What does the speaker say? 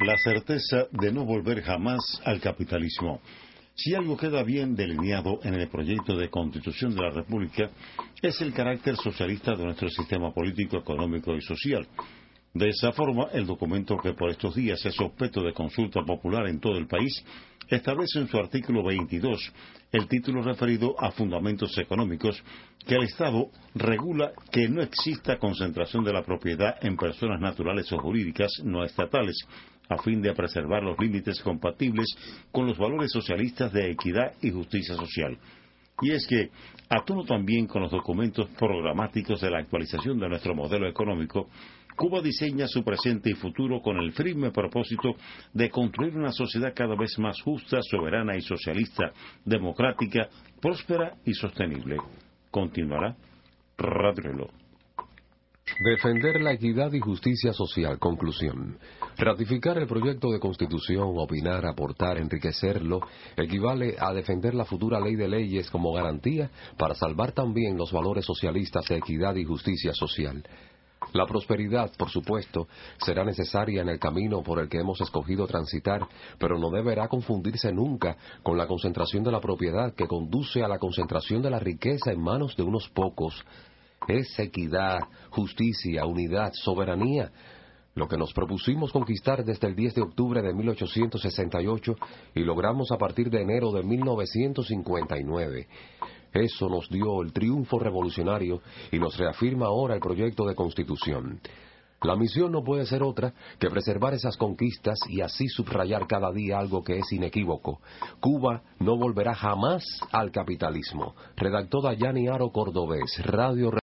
La certeza de no volver jamás al capitalismo. Si algo queda bien delineado en el proyecto de constitución de la República es el carácter socialista de nuestro sistema político, económico y social. De esa forma, el documento que por estos días es objeto de consulta popular en todo el país establece en su artículo 22 el título referido a fundamentos económicos que el Estado regula que no exista concentración de la propiedad en personas naturales o jurídicas no estatales a fin de preservar los límites compatibles con los valores socialistas de equidad y justicia social. Y es que, a tono también con los documentos programáticos de la actualización de nuestro modelo económico, Cuba diseña su presente y futuro con el firme propósito de construir una sociedad cada vez más justa, soberana y socialista, democrática, próspera y sostenible. Continuará Radio Defender la equidad y justicia social. Conclusión. Ratificar el proyecto de constitución, opinar, aportar, enriquecerlo, equivale a defender la futura ley de leyes como garantía para salvar también los valores socialistas de equidad y justicia social. La prosperidad, por supuesto, será necesaria en el camino por el que hemos escogido transitar, pero no deberá confundirse nunca con la concentración de la propiedad que conduce a la concentración de la riqueza en manos de unos pocos. Es equidad, justicia, unidad, soberanía, lo que nos propusimos conquistar desde el 10 de octubre de 1868 y logramos a partir de enero de 1959. Eso nos dio el triunfo revolucionario y nos reafirma ahora el proyecto de constitución. La misión no puede ser otra que preservar esas conquistas y así subrayar cada día algo que es inequívoco. Cuba no volverá jamás al capitalismo. Redactó Dayani Aro Cordobés, Radio